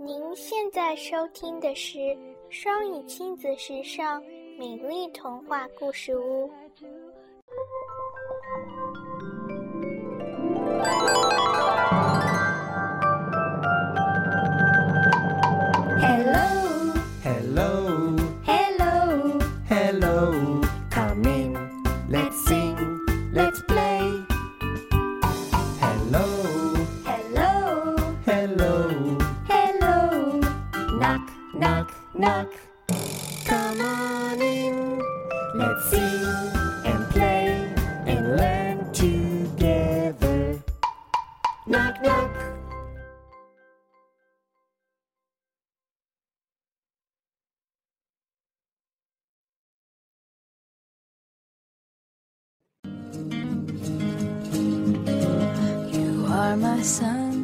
您现在收听的是双语亲子时尚美丽童话故事屋。Knock, knock. Come on in. Let's sing and play and learn together. Knock, knock.